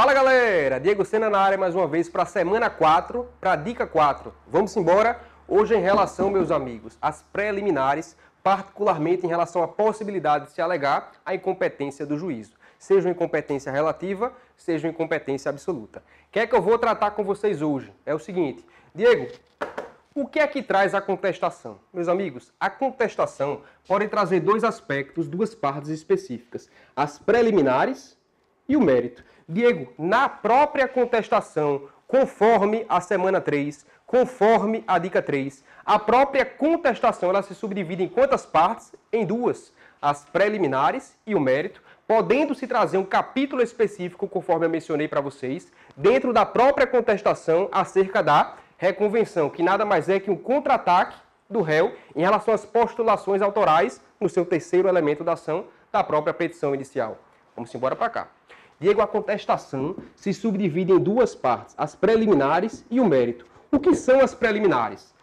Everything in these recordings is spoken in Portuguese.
Fala galera, Diego Sena na área mais uma vez para a semana 4, para a dica 4. Vamos embora? Hoje em relação, meus amigos, às preliminares, particularmente em relação à possibilidade de se alegar a incompetência do juízo, seja uma incompetência relativa, seja uma incompetência absoluta. O que é que eu vou tratar com vocês hoje? É o seguinte, Diego, o que é que traz a contestação? Meus amigos, a contestação pode trazer dois aspectos, duas partes específicas: as preliminares e o mérito. Diego, na própria contestação, conforme a semana 3, conforme a dica 3, a própria contestação ela se subdivide em quantas partes? Em duas: as preliminares e o mérito, podendo se trazer um capítulo específico, conforme eu mencionei para vocês, dentro da própria contestação acerca da reconvenção, que nada mais é que um contra-ataque do réu em relação às postulações autorais no seu terceiro elemento da ação da própria petição inicial. Vamos embora para cá. Diego, a contestação se subdivide em duas partes, as preliminares e o mérito. O que são as preliminares?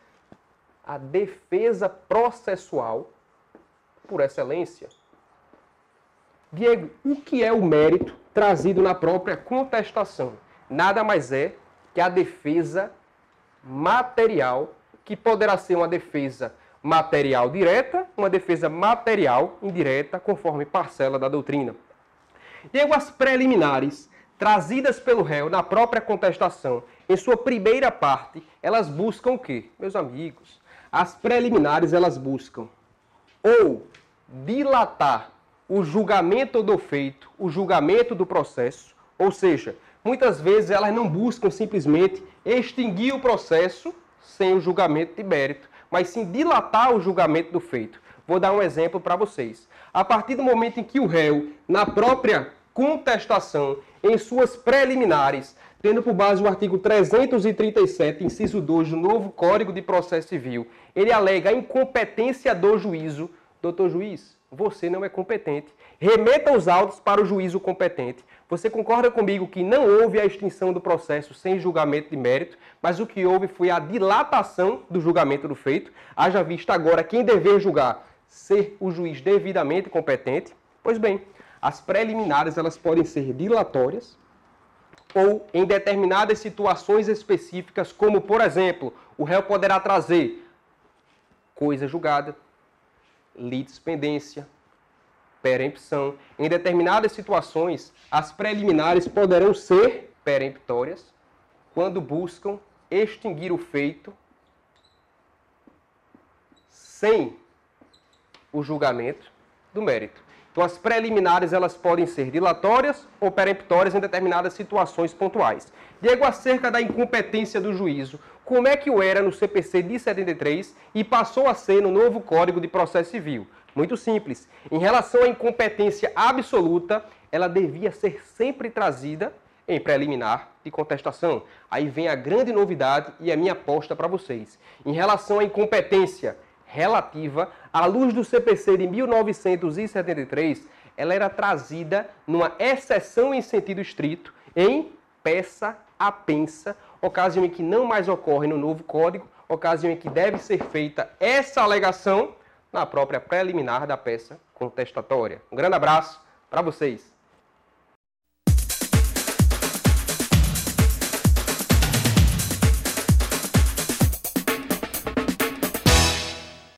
A defesa processual, por excelência. Diego, o que é o mérito trazido na própria contestação? Nada mais é que a defesa material, que poderá ser uma defesa material direta, uma defesa material indireta, conforme parcela da doutrina. Diego, as preliminares trazidas pelo réu na própria contestação, em sua primeira parte, elas buscam o quê? Meus amigos, as preliminares elas buscam ou dilatar o julgamento do feito, o julgamento do processo, ou seja, muitas vezes elas não buscam simplesmente extinguir o processo sem o julgamento de mérito, mas sim dilatar o julgamento do feito. Vou dar um exemplo para vocês. A partir do momento em que o réu, na própria contestação, em suas preliminares, tendo por base o artigo 337, inciso 2 do novo Código de Processo Civil, ele alega a incompetência do juízo. Doutor juiz, você não é competente. Remeta os autos para o juízo competente. Você concorda comigo que não houve a extinção do processo sem julgamento de mérito, mas o que houve foi a dilatação do julgamento do feito, haja vista agora quem dever julgar ser o juiz devidamente competente? Pois bem, as preliminares elas podem ser dilatórias ou em determinadas situações específicas, como por exemplo, o réu poderá trazer coisa julgada, litispendência, perempção. Em determinadas situações, as preliminares poderão ser peremptórias quando buscam extinguir o feito sem o julgamento do mérito. Então, as preliminares elas podem ser dilatórias ou peremptórias em determinadas situações pontuais. Diego, acerca da incompetência do juízo, como é que o era no CPC de 73 e passou a ser no novo Código de Processo Civil? Muito simples. Em relação à incompetência absoluta, ela devia ser sempre trazida em preliminar de contestação. Aí vem a grande novidade e a minha aposta para vocês. Em relação à incompetência relativa, à luz do CPC de 1973, ela era trazida numa exceção em sentido estrito, em peça apensa, ocasião em que não mais ocorre no novo código, ocasião em que deve ser feita essa alegação na própria preliminar da peça contestatória. Um grande abraço para vocês.